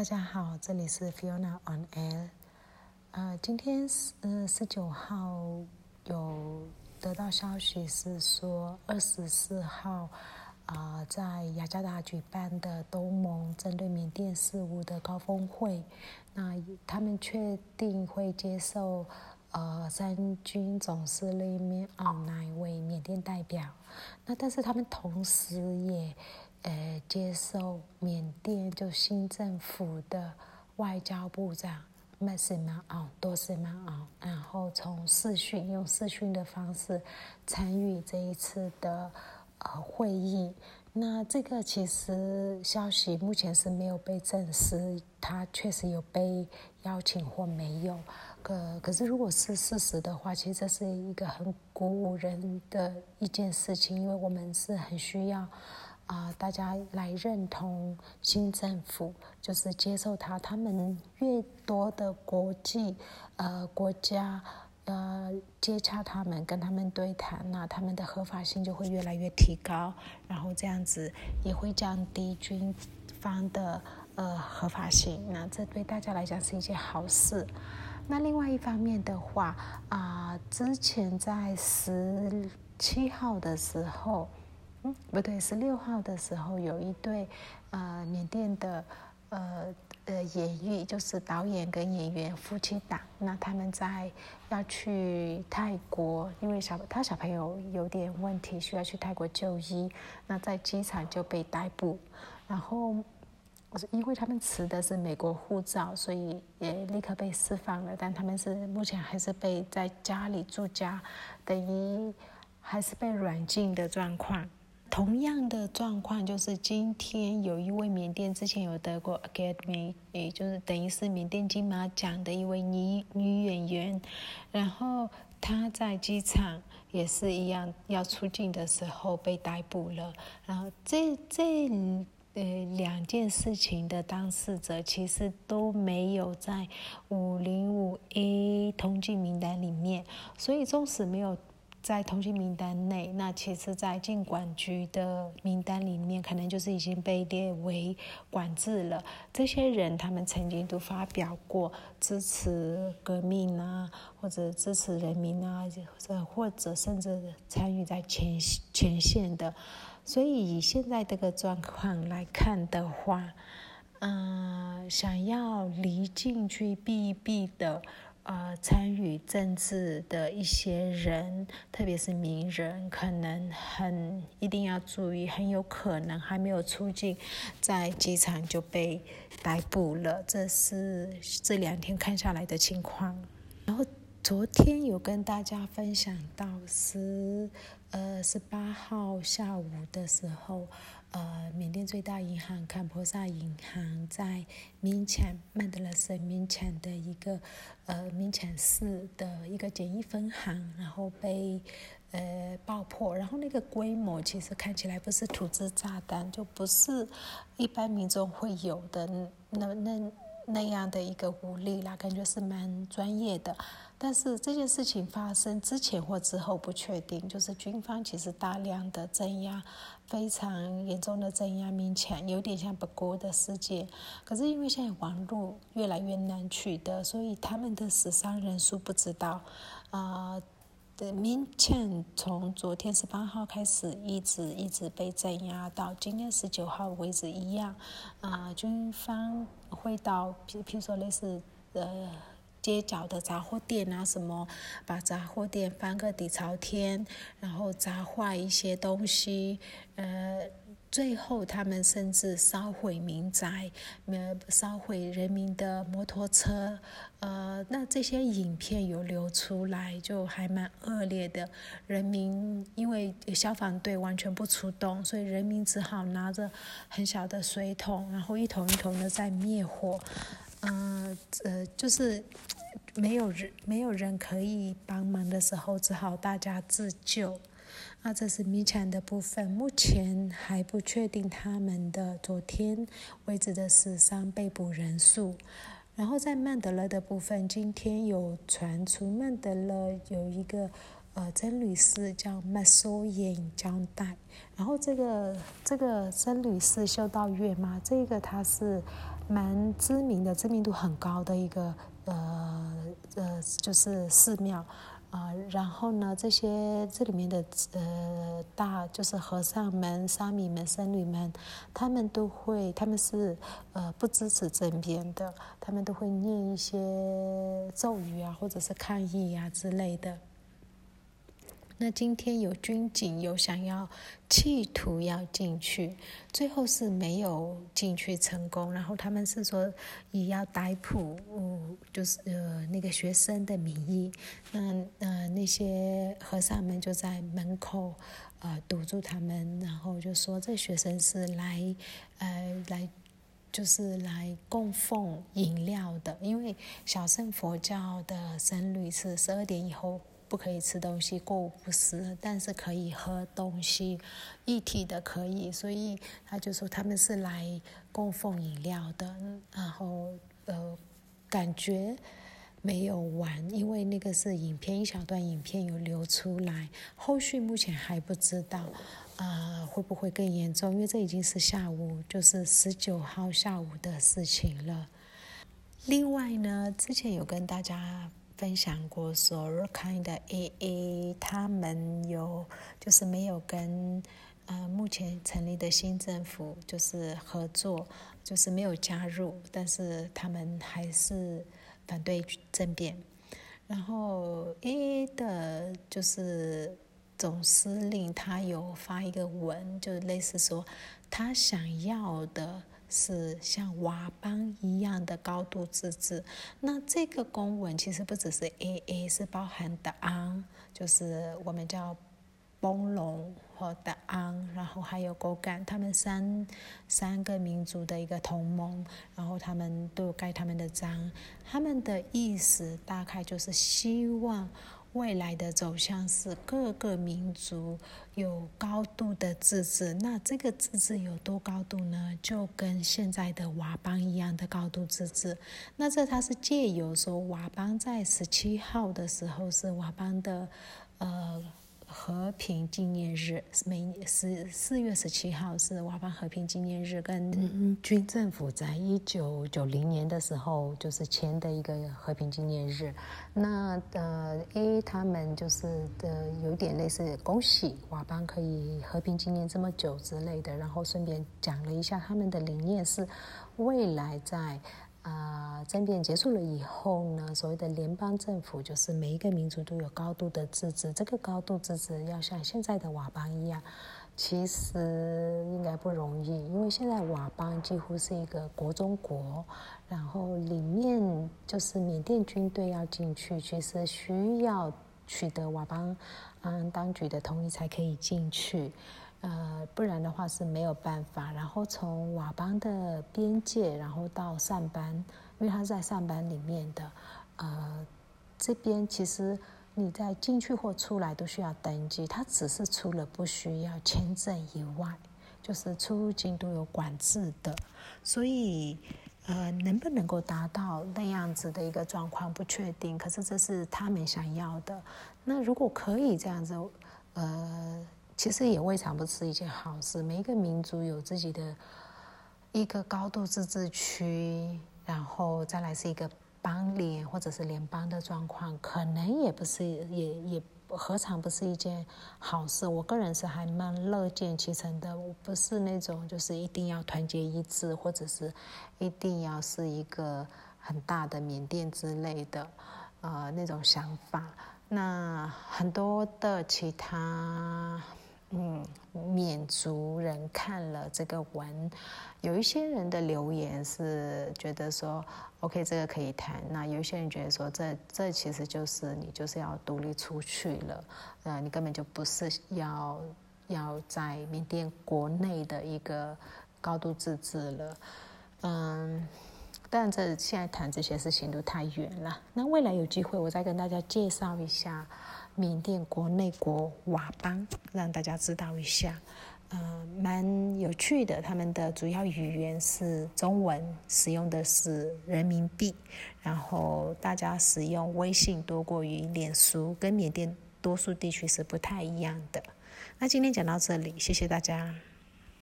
大家好，这里是 Fiona on Air。呃，今天是呃十九号有得到消息是说二十四号啊，在雅加达举办的东盟针对缅甸事务的高峰会，那他们确定会接受呃三军总司令缅奥奈为缅甸代表，那但是他们同时也。呃，接受缅甸就新政府的外交部长麦斯曼奥多斯曼奥，然后从视讯用视讯的方式参与这一次的呃会议。那这个其实消息目前是没有被证实，他确实有被邀请或没有。可可是如果是事实的话，其实这是一个很鼓舞人的一件事情，因为我们是很需要。啊，大家来认同新政府，就是接受他。他们越多的国际呃国家呃接洽他们，跟他们对谈，那他们的合法性就会越来越提高。然后这样子也会降低军方的呃合法性。那这对大家来讲是一件好事。那另外一方面的话啊，之前在十七号的时候。嗯，不对，十六号的时候有一对，呃，缅甸的，呃呃演艺，就是导演跟演员夫妻档，那他们在要去泰国，因为小他小朋友有点问题，需要去泰国就医，那在机场就被逮捕，然后我说因为他们持的是美国护照，所以也立刻被释放了，但他们是目前还是被在家里住家，等于还是被软禁的状况。同样的状况就是今天有一位缅甸之前有得过 Academy，也就是等于是缅甸金马奖的一位女女演员，然后她在机场也是一样要出境的时候被逮捕了，然后这这呃两件事情的当事者其实都没有在五零五 A 通缉名单里面，所以纵使没有。在通缉名单内，那其实，在禁管局的名单里面，可能就是已经被列为管制了。这些人，他们曾经都发表过支持革命啊，或者支持人民啊，或或者甚至参与在前前线的。所以，以现在这个状况来看的话，嗯，想要离境去避一避的。呃，参与政治的一些人，特别是名人，可能很一定要注意，很有可能还没有出境，在机场就被逮捕了。这是这两天看下来的情况。然后昨天有跟大家分享到十呃十八号下午的时候。呃，缅甸最大银行坎波萨银行在明前曼德勒省明前的一个呃明前市的一个简易分行，然后被呃爆破，然后那个规模其实看起来不是土制炸弹，就不是一般民众会有的那那那样的一个武力啦，感觉是蛮专业的。但是这件事情发生之前或之后不确定，就是军方其实大量的镇压，非常严重的镇压民强，有点像不国的事件。可是因为现在网络越来越难取得，所以他们的死伤人数不知道。啊，民权从昨天十八号开始一直一直被镇压到今天十九号为止一样。啊，军方会到，譬譬如说类似呃。街角的杂货店啊，什么把杂货店翻个底朝天，然后砸坏一些东西，呃，最后他们甚至烧毁民宅，呃，烧毁人民的摩托车，呃，那这些影片有流出来，就还蛮恶劣的。人民因为消防队完全不出动，所以人民只好拿着很小的水桶，然后一桶一桶的在灭火。嗯，呃，就是没有人没有人可以帮忙的时候，只好大家自救。啊，这是米产的部分，目前还不确定他们的昨天为止的死伤被捕人数。然后在曼德勒的部分，今天有传出曼德勒有一个呃真女士叫麦索眼胶带，然后这个这个真女士修道院嘛，这个她是。蛮知名的、知名度很高的一个呃呃，就是寺庙啊。然后呢，这些这里面的呃大就是和尚们、沙弥们、僧侣们，他们都会，他们是呃不支持政变的，他们都会念一些咒语啊，或者是抗议啊之类的。那今天有军警有想要企图要进去，最后是没有进去成功。然后他们是说以要逮捕，就是呃那个学生的名义，那呃那些和尚们就在门口呃堵住他们，然后就说这学生是来呃来就是来供奉饮料的，因为小乘佛教的僧侣是十二点以后。不可以吃东西，过午不食，但是可以喝东西，一体的可以，所以他就说他们是来供奉饮料的，然后呃，感觉没有完，因为那个是影片一小段影片有流出来，后续目前还不知道，啊会不会更严重？因为这已经是下午，就是十九号下午的事情了。另外呢，之前有跟大家。分享过说，Rakhine 的 AA 他们有就是没有跟呃目前成立的新政府就是合作，就是没有加入，但是他们还是反对政变。然后 AA 的就是总司令他有发一个文，就类似说他想要的。是像佤邦一样的高度自治。那这个公文其实不只是 A A，是包含的昂，就是我们叫崩龙和的昂，然后还有狗干，他们三三个民族的一个同盟，然后他们都盖他们的章，他们的意思大概就是希望。未来的走向是各个民族有高度的自治，那这个自治有多高度呢？就跟现在的佤邦一样的高度自治。那这它是借由说佤邦在十七号的时候是佤邦的，呃。和平纪念日，每四四月十七号是瓦邦和平纪念日，跟军政府在一九九零年的时候就是签的一个和平纪念日。那呃，A 他们就是的有点类似恭喜瓦邦可以和平纪念这么久之类的，然后顺便讲了一下他们的理念是未来在。啊，政变结束了以后呢，所谓的联邦政府就是每一个民族都有高度的自治。这个高度自治要像现在的佤邦一样，其实应该不容易，因为现在佤邦几乎是一个国中国，然后里面就是缅甸军队要进去，其实需要取得佤邦嗯当局的同意才可以进去。呃，不然的话是没有办法。然后从佤邦的边界，然后到上班，因为他在上班里面的，呃，这边其实你在进去或出来都需要登记，他只是除了不需要签证以外，就是出入境都有管制的。所以，呃，能不能够达到那样子的一个状况不确定。可是这是他们想要的。那如果可以这样子，呃。其实也未尝不是一件好事。每一个民族有自己的一个高度自治区，然后再来是一个邦联或者是联邦的状况，可能也不是，也也何尝不是一件好事？我个人是还蛮乐见其成的。我不是那种就是一定要团结一致，或者是一定要是一个很大的缅甸之类的呃那种想法。那很多的其他。嗯，缅族人看了这个文，有一些人的留言是觉得说，OK，这个可以谈。那有一些人觉得说，这这其实就是你就是要独立出去了，呃，你根本就不是要要在缅甸国内的一个高度自治了。嗯，但这现在谈这些事情都太远了。那未来有机会，我再跟大家介绍一下。缅甸国内国佤邦，让大家知道一下，呃，蛮有趣的。他们的主要语言是中文，使用的是人民币，然后大家使用微信多过于脸书，跟缅甸多数地区是不太一样的。那今天讲到这里，谢谢大家。